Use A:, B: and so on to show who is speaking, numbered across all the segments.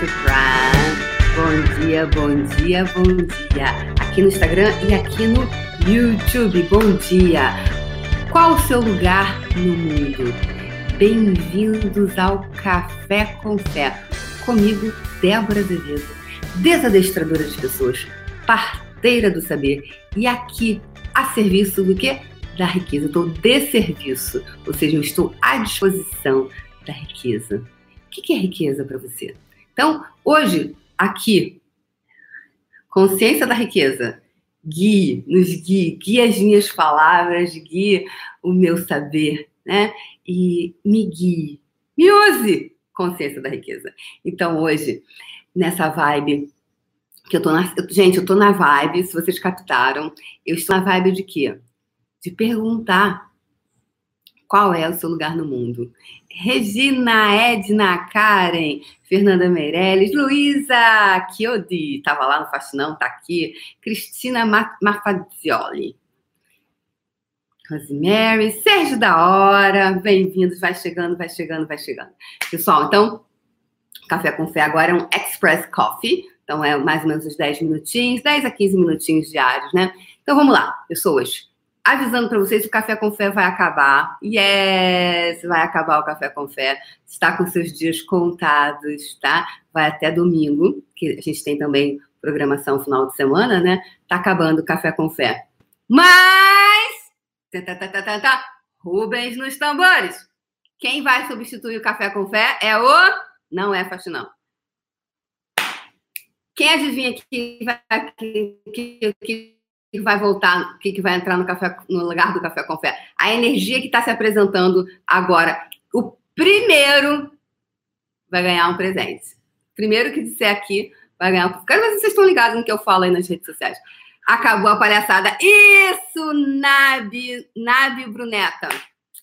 A: Bom dia, bom dia, bom dia. Aqui no Instagram e aqui no YouTube. Bom dia. Qual o seu lugar no mundo? Bem-vindos ao Café com Fé. Comigo, Débora Azevedo, desadestradora de pessoas, parteira do saber. E aqui, a serviço do quê? Da riqueza. Estou de serviço, ou seja, eu estou à disposição da riqueza. O que é riqueza para você? Então, hoje, aqui, consciência da riqueza. Guie, nos guie, guie as minhas palavras, guie o meu saber, né? E me guie, me use, consciência da riqueza. Então, hoje, nessa vibe, que eu tô na. Gente, eu tô na vibe, se vocês captaram, eu estou na vibe de quê? De perguntar qual é o seu lugar no mundo. Regina, Edna, Karen, Fernanda Meirelles, Luísa Chiodi, estava lá no Faxinão, está aqui. Cristina Mafazioli. Rosemary, Sérgio da Hora, bem-vindos, vai chegando, vai chegando, vai chegando. Pessoal, então, Café com Fé agora é um Express Coffee, então é mais ou menos uns 10 minutinhos, 10 a 15 minutinhos diários, né? Então vamos lá, pessoas avisando para vocês, o Café com Fé vai acabar. Yes, vai acabar o Café com Fé. Está com seus dias contados, tá? Vai até domingo, que a gente tem também programação final de semana, né? Tá acabando o Café com Fé. Mas, tá, tá, tá, tá, tá. Rubens nos tambores. Quem vai substituir o Café com Fé é o... Não é Faxinão. Quem adivinha que vai... Que, que, que que vai voltar, o que, que vai entrar no café no lugar do café com fé. A energia que está se apresentando agora. O primeiro vai ganhar um presente. Primeiro que disser aqui vai ganhar. Quero ver se vocês estão ligados no que eu falo aí nas redes sociais. Acabou a palhaçada. Isso, Nabi, Nabi Bruneta.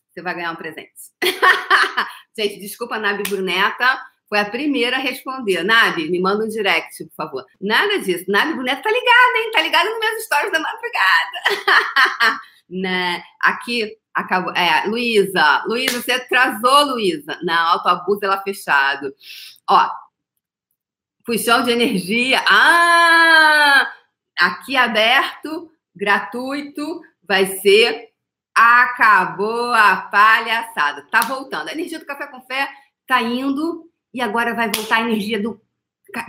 A: Você vai ganhar um presente. Gente, desculpa, Nabi Bruneta foi a primeira a responder. Nabi, me manda um direct, por favor. Nada disso. Nabi Boneta tá ligada, hein? Tá ligada nos meus stories da madrugada. né? Aqui acabou. É, Luísa. Luísa, você atrasou, Luísa. Na autoabuso ela fechado. Ó, puxão de energia. Ah! Aqui aberto, gratuito, vai ser acabou a palhaçada. Tá voltando. A energia do Café com Fé tá indo e agora vai voltar a energia do,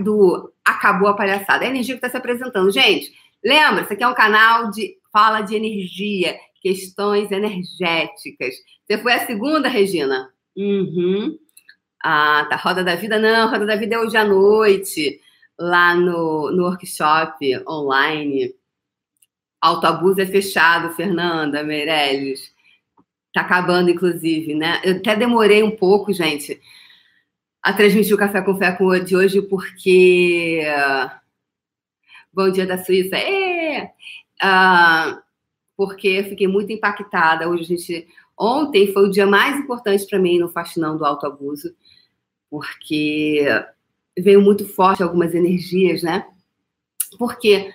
A: do acabou a palhaçada. A energia que está se apresentando. Gente, lembra, isso aqui é um canal de fala de energia, questões energéticas. Você foi a segunda, Regina? Uhum. Ah, tá. Roda da Vida, não. Roda da Vida é hoje à noite, lá no, no workshop online. Autoabuso é fechado, Fernanda Meirelles. Tá acabando, inclusive, né? Eu até demorei um pouco, gente a transmitir o Café com Fé com de hoje, porque. Bom dia da Suíça! É! Uh, porque fiquei muito impactada. Hoje a gente. Ontem foi o dia mais importante para mim no Faxinão do Autoabuso, porque veio muito forte algumas energias, né? Porque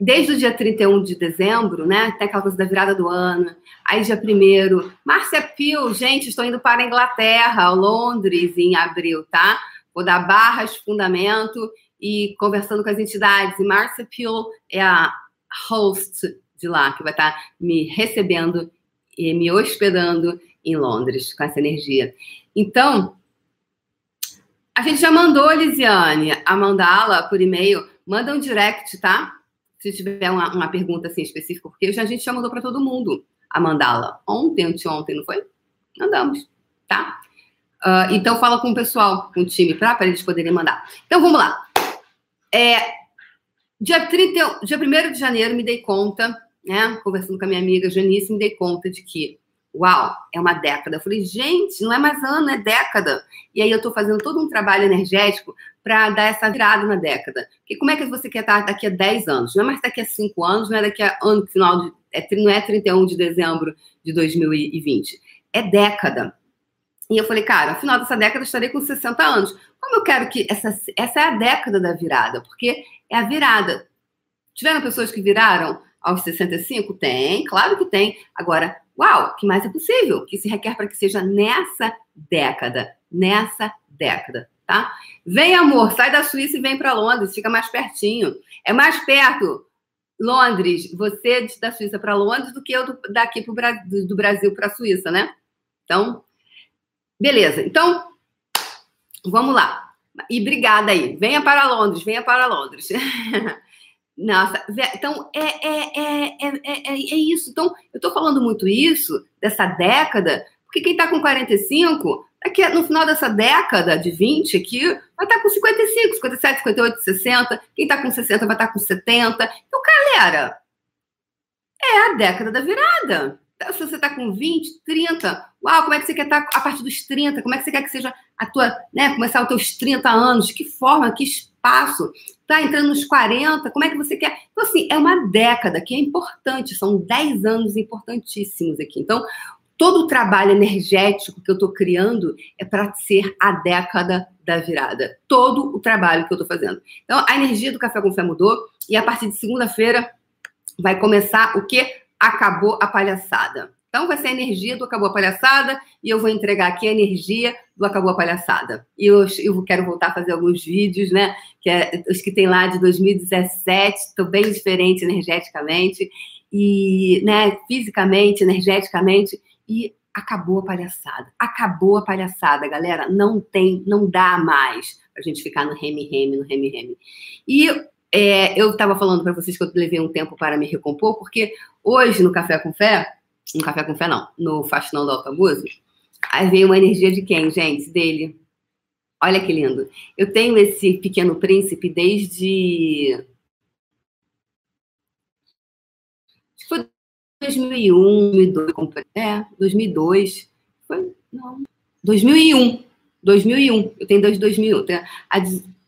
A: desde o dia 31 de dezembro, né? Tem aquela coisa da virada do ano. Aí, dia 1 Márcia Pio, gente, estou indo para a Inglaterra, Londres, em abril, tá? Vou dar barras, fundamento e conversando com as entidades. E Márcia Pio é a host de lá, que vai estar me recebendo e me hospedando em Londres com essa energia. Então, a gente já mandou, Lisiane, a mandá-la por e-mail. Manda um direct, tá? Se tiver uma, uma pergunta assim específica, porque a gente já mandou para todo mundo a mandá-la. Ontem, anteontem, não foi? Mandamos, tá? Uh, então fala com o pessoal, com o time, para eles poderem mandar. Então vamos lá. É, dia, 30, dia 1 de janeiro me dei conta, né? Conversando com a minha amiga Janice, me dei conta de que uau, é uma década. Eu falei, gente, não é mais ano, é década. E aí eu estou fazendo todo um trabalho energético para dar essa virada na década. Porque como é que você quer estar daqui a 10 anos? Não é mais daqui a 5 anos, não é daqui a ano final de. É, não é 31 de dezembro de 2020. É década. E eu falei, cara, no final dessa década eu estarei com 60 anos. Como eu quero que essa, essa é a década da virada, porque é a virada. Tiveram pessoas que viraram aos 65? Tem, claro que tem. Agora, Uau, que mais é possível? O que se requer para que seja nessa década, nessa década. tá? Vem, amor, sai da Suíça e vem para Londres, fica mais pertinho. É mais perto Londres, você da Suíça para Londres do que eu daqui pro, do Brasil para a Suíça, né? Então, beleza. Então, vamos lá. E obrigada aí. Venha para Londres, venha para Londres. Nossa, então é, é, é, é, é, isso. Então, eu estou falando muito isso, dessa década, porque quem está com 45, daqui, no final dessa década de 20 aqui, vai estar com 55, 57, 58, 60. Quem está com 60 vai estar com 70. Então, galera, é a década da virada. Então, se você está com 20, 30, uau, como é que você quer estar tá a partir dos 30? Como é que você quer que seja a tua, né, começar os teus 30 anos? Que forma, que espaço? Tá entrando nos 40, como é que você quer? Então, assim, é uma década que é importante, são 10 anos importantíssimos aqui. Então, todo o trabalho energético que eu estou criando é para ser a década da virada. Todo o trabalho que eu estou fazendo. Então, a energia do Café com Fé mudou e a partir de segunda-feira vai começar o que? Acabou a palhaçada. Então, vai ser a energia do Acabou a Palhaçada e eu vou entregar aqui a energia do Acabou a Palhaçada. E eu, eu quero voltar a fazer alguns vídeos, né? Que é, os que tem lá de 2017, estou bem diferente energeticamente e, né, fisicamente, energeticamente e acabou a palhaçada. Acabou a palhaçada, galera. Não tem, não dá mais a gente ficar no reme-reme, no reme-reme. E é, eu estava falando para vocês que eu levei um tempo para me recompor, porque hoje no Café com Fé, no Café com Fé não, no Faxinão do Altabuso, aí veio uma energia de quem, gente? Dele. Olha que lindo. Eu tenho esse pequeno príncipe desde. Foi 2001, 2002, é, 2002, foi, não, 2001, 2001, eu tenho desde 2001, tem a,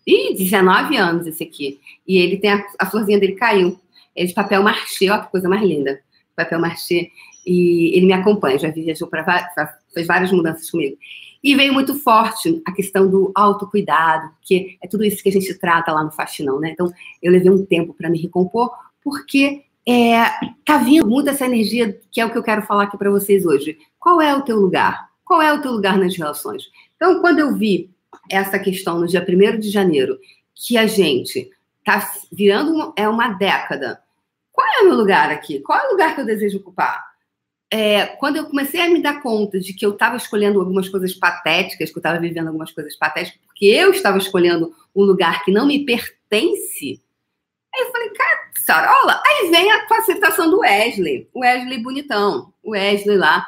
A: ih, 19 anos esse aqui, e ele tem, a, a florzinha dele caiu, é de papel marchê, ó que coisa mais linda, papel marchê, e ele me acompanha, já viajou para fez várias mudanças comigo. E veio muito forte a questão do autocuidado, que é tudo isso que a gente trata lá no Faxinão, né? Então, eu levei um tempo para me recompor, porque é, tá vindo muito essa energia que é o que eu quero falar aqui para vocês hoje. Qual é o teu lugar? Qual é o teu lugar nas relações? Então, quando eu vi essa questão no dia 1 de janeiro, que a gente tá virando uma, é uma década, qual é o meu lugar aqui? Qual é o lugar que eu desejo ocupar? É, quando eu comecei a me dar conta de que eu estava escolhendo algumas coisas patéticas, que eu estava vivendo algumas coisas patéticas, porque eu estava escolhendo um lugar que não me pertence, Aí eu falei, cara, Sarola. Aí vem a facilitação do Wesley, o Wesley bonitão, o Wesley lá,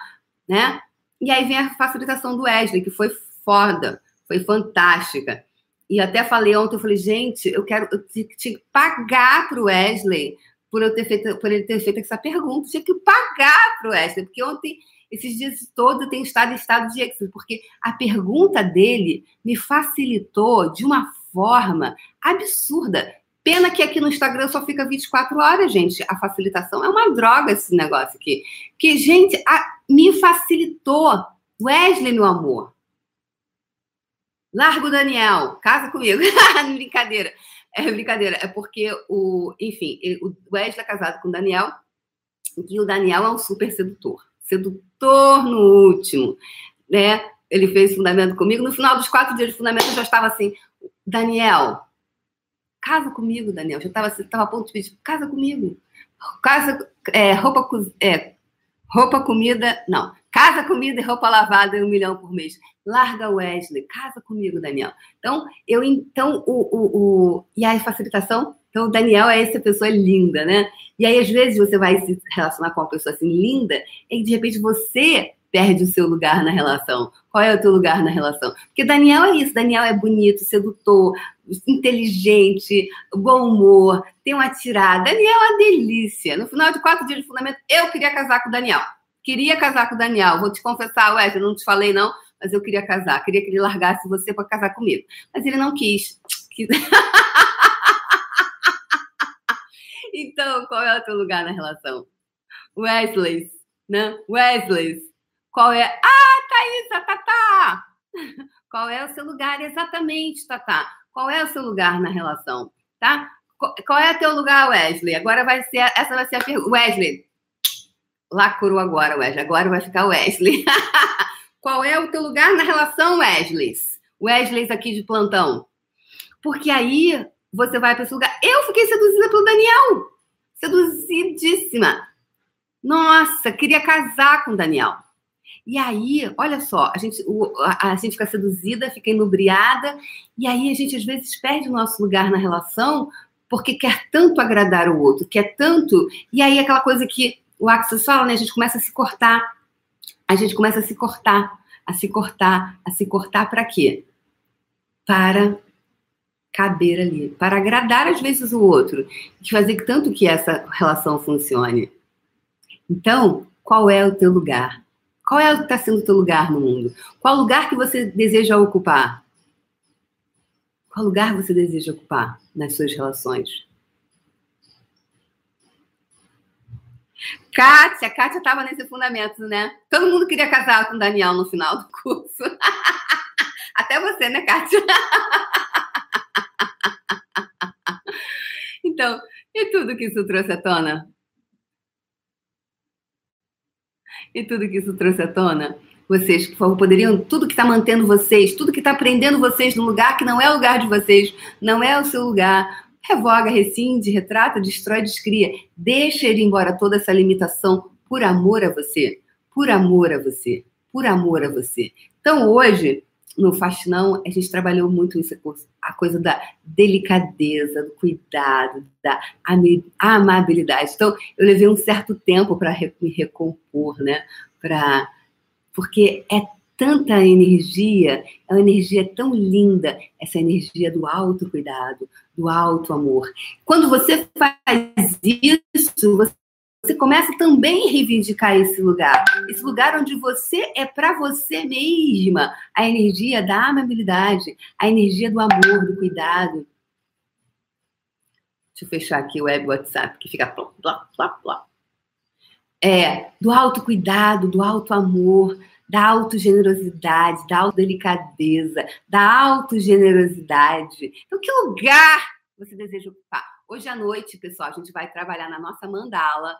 A: né? E aí vem a facilitação do Wesley, que foi foda, foi fantástica. E até falei ontem, eu falei, gente, eu quero eu tinha que pagar pro Wesley por eu ter feito, por ele ter feito essa pergunta. Tinha que pagar pro Wesley, porque ontem esses dias todos eu tenho estado em estado de êxito, porque a pergunta dele me facilitou de uma forma absurda. Pena que aqui no Instagram só fica 24 horas, gente. A facilitação é uma droga esse negócio aqui. Que, gente, a, me facilitou. Wesley, meu amor. Largo Daniel, casa comigo. brincadeira. É brincadeira. É porque o, enfim, o Wesley é casado com o Daniel e o Daniel é um super sedutor. Sedutor no último, né? Ele fez fundamento comigo. No final dos quatro dias de fundamento, eu já estava assim, Daniel, casa comigo, Daniel. Já estava tava a ponto de pedir, casa comigo. Casa, é, roupa, é, roupa, comida, não. Casa, comida e roupa lavada um milhão por mês. Larga Wesley, casa comigo, Daniel. Então, eu, então, o, o, o, e a facilitação, então, o Daniel é essa pessoa linda, né? E aí, às vezes, você vai se relacionar com uma pessoa assim linda, e de repente você perde o seu lugar na relação? Qual é o teu lugar na relação? Porque Daniel é isso, Daniel é bonito, sedutor, inteligente, bom humor, tem uma tirada. Daniel é uma delícia. No final de quatro dias de fundamento, eu queria casar com o Daniel. Queria casar com o Daniel. Vou te confessar, Wesley, não te falei não, mas eu queria casar. Queria que ele largasse você para casar comigo. Mas ele não quis. então, qual é o teu lugar na relação? Wesley, né? Wesley, qual é? Ah, Thaisa, Tatá! Qual é o seu lugar exatamente, Tatá? Qual é o seu lugar na relação, tá? Qual é o teu lugar, Wesley? Agora vai ser, essa vai ser a pergunta. Wesley, lacrou agora, Wesley. Agora vai ficar Wesley. Qual é o teu lugar na relação, Wesley? Wesley aqui de plantão. Porque aí você vai para esse lugar. Eu fiquei seduzida pelo Daniel. Seduzidíssima. Nossa, queria casar com o Daniel. E aí, olha só, a gente, o, a, a, gente fica seduzida, fica inubriada, e aí a gente às vezes perde o nosso lugar na relação porque quer tanto agradar o outro, quer tanto. E aí, aquela coisa que o Axel fala, né? A gente começa a se cortar. A gente começa a se cortar, a se cortar, a se cortar para quê? Para caber ali, para agradar às vezes o outro, e fazer tanto que essa relação funcione. Então, qual é o teu lugar? Qual é o que está sendo o teu lugar no mundo? Qual lugar que você deseja ocupar? Qual lugar você deseja ocupar nas suas relações? Kátia, Kátia estava nesse fundamento, né? Todo mundo queria casar com o Daniel no final do curso. Até você, né, Kátia? Então, e tudo que isso trouxe à tona? E tudo que isso trouxe à tona? Vocês, por favor, poderiam, tudo que está mantendo vocês, tudo que está prendendo vocês no lugar que não é o lugar de vocês, não é o seu lugar, revoga, rescinde, retrata, destrói, descria. Deixa ir embora toda essa limitação por amor a você, por amor a você, por amor a você. Então, hoje, no Fastinão, a gente trabalhou muito isso, a coisa da delicadeza, do cuidado, da amabilidade. Então, eu levei um certo tempo para me recompor, né? Pra... Porque é tanta energia, é uma energia tão linda, essa energia do autocuidado, do alto amor. Quando você faz isso, você começa também a reivindicar esse lugar. Esse lugar onde você é para você mesma. A energia da amabilidade, a energia do amor, do cuidado. Deixa eu fechar aqui o web WhatsApp, que fica plá, plá, plá. É, do autocuidado, do alto amor, da autogenerosidade, da autodelicadeza, da autogenerosidade. Então, que lugar você deseja ocupar? Hoje à noite, pessoal, a gente vai trabalhar na nossa mandala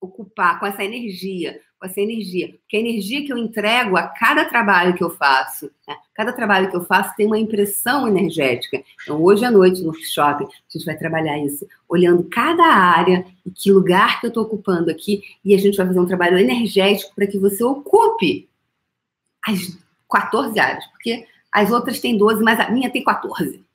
A: ocupar com essa energia, essa energia. Porque a energia que eu entrego a cada trabalho que eu faço, né? cada trabalho que eu faço tem uma impressão energética. Então, hoje à noite, no shopping, a gente vai trabalhar isso, olhando cada área e que lugar que eu estou ocupando aqui, e a gente vai fazer um trabalho energético para que você ocupe as 14 áreas, porque as outras têm 12, mas a minha tem 14.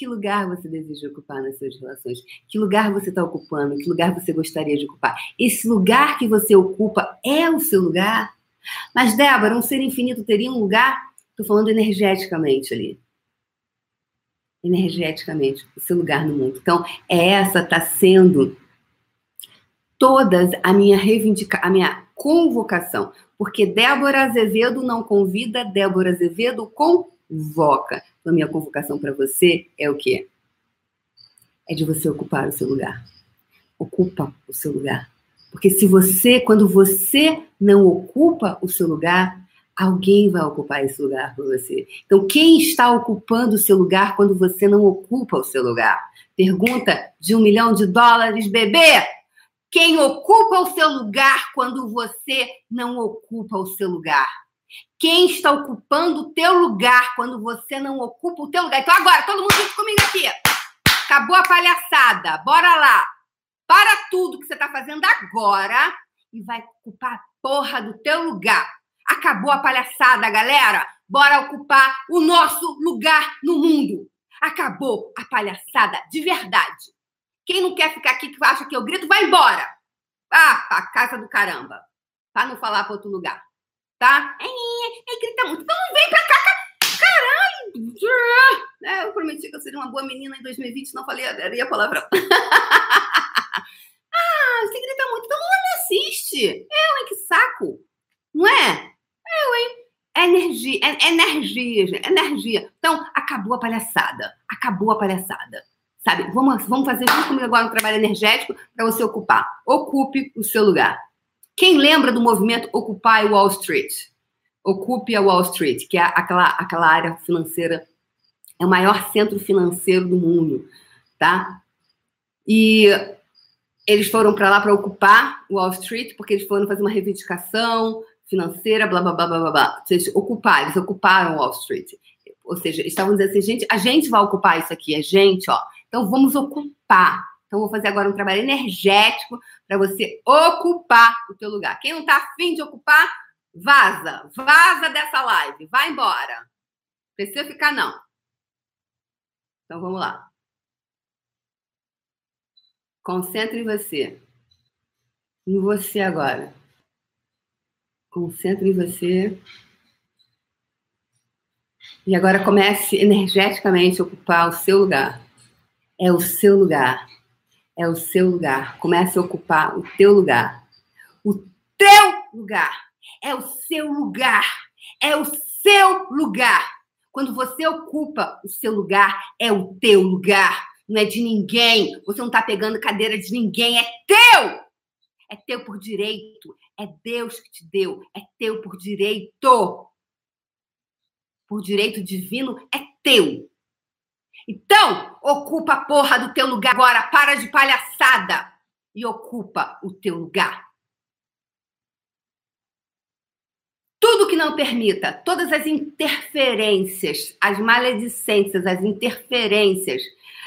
A: Que lugar você deseja ocupar nas suas relações? Que lugar você está ocupando? Que lugar você gostaria de ocupar? Esse lugar que você ocupa é o seu lugar? Mas, Débora, um ser infinito teria um lugar? Estou falando energeticamente ali. Energeticamente, o seu lugar no mundo. Então, é essa está sendo todas a minha reivindicação, a minha convocação. Porque Débora Azevedo não convida, Débora Azevedo convoca. Então, a minha convocação para você é o quê? É de você ocupar o seu lugar. Ocupa o seu lugar. Porque se você, quando você não ocupa o seu lugar, alguém vai ocupar esse lugar por você. Então, quem está ocupando o seu lugar quando você não ocupa o seu lugar? Pergunta de um milhão de dólares, bebê! Quem ocupa o seu lugar quando você não ocupa o seu lugar? Quem está ocupando o teu lugar quando você não ocupa o teu lugar? Então agora, todo mundo junto comigo aqui. Acabou a palhaçada. Bora lá. Para tudo que você está fazendo agora e vai ocupar a porra do teu lugar. Acabou a palhaçada, galera. Bora ocupar o nosso lugar no mundo. Acabou a palhaçada de verdade. Quem não quer ficar aqui que acha que eu grito, vai embora. Ah, pra casa do caramba. Para não falar para outro lugar tá? É, é, é, grita muito. Então vem pra cá, caralho! É, eu prometi que eu seria uma boa menina em 2020, não falei a palavra. ah, você grita muito, então não assiste. Eu, hein, que saco. Não é? Eu, hein? Energia, é, energia, energia. Então, acabou a palhaçada. Acabou a palhaçada. Sabe? Vamos, vamos fazer junto comigo agora um trabalho energético para você ocupar. Ocupe o seu lugar. Quem lembra do movimento Occupy Wall Street? Ocupe a Wall Street, que é aquela, aquela área financeira, é o maior centro financeiro do mundo, tá? E eles foram para lá para ocupar Wall Street, porque eles foram fazer uma reivindicação, financeira, blá, blá, blá, blá, blá, blá. Vocês ocuparam, eles ocuparam Wall Street. Ou seja, estavam dizendo assim, gente, a gente vai ocupar isso aqui, a gente, ó. Então vamos ocupar. Então vou fazer agora um trabalho energético para você ocupar o teu lugar. Quem não está afim de ocupar, vaza, vaza dessa live, vai embora. Precisa ficar não. Então vamos lá. Concentre em você. Em você agora. Concentre em você. E agora comece energeticamente a ocupar o seu lugar. É o seu lugar. É o seu lugar. Comece a ocupar o teu lugar. O teu lugar. É o seu lugar. É o seu lugar. Quando você ocupa o seu lugar, é o teu lugar. Não é de ninguém. Você não está pegando cadeira de ninguém. É teu. É teu por direito. É Deus que te deu. É teu por direito. Por direito divino, é teu. Então, ocupa a porra do teu lugar agora. Para de palhaçada. E ocupa o teu lugar. Tudo que não permita, todas as interferências, as maledicências, as interferências,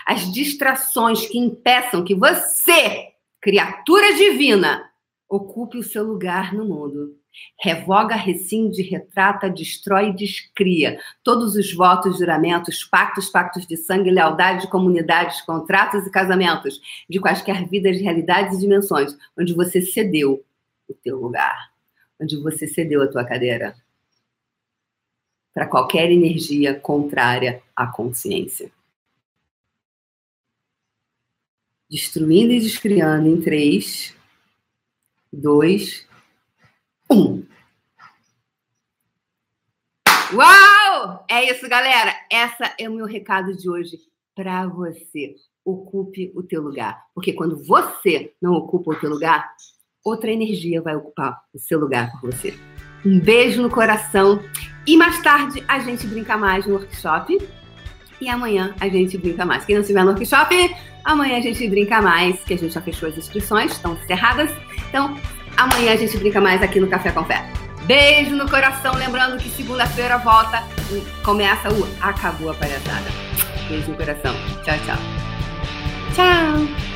A: as distrações que impeçam que você, criatura divina, ocupe o seu lugar no mundo. Revoga, rescinde, retrata, destrói e descria todos os votos, juramentos, pactos, pactos de sangue, lealdade, comunidades, contratos e casamentos de quaisquer vidas, realidades e dimensões, onde você cedeu o teu lugar onde você cedeu a tua cadeira para qualquer energia contrária à consciência. Destruindo e descriando em 3, 2, 1. Uau! É isso, galera. Essa é o meu recado de hoje para você. Ocupe o teu lugar. Porque quando você não ocupa o teu lugar, outra energia vai ocupar o seu lugar por você. Um beijo no coração. E mais tarde a gente brinca mais no workshop. E amanhã a gente brinca mais. Quem não estiver no workshop, amanhã a gente brinca mais, que a gente já fechou as inscrições, estão encerradas. Então, amanhã a gente brinca mais aqui no Café com Fé. Beijo no coração, lembrando que segunda-feira volta e começa o Acabou a Palhaçada. Beijo no coração. Tchau, tchau. Tchau.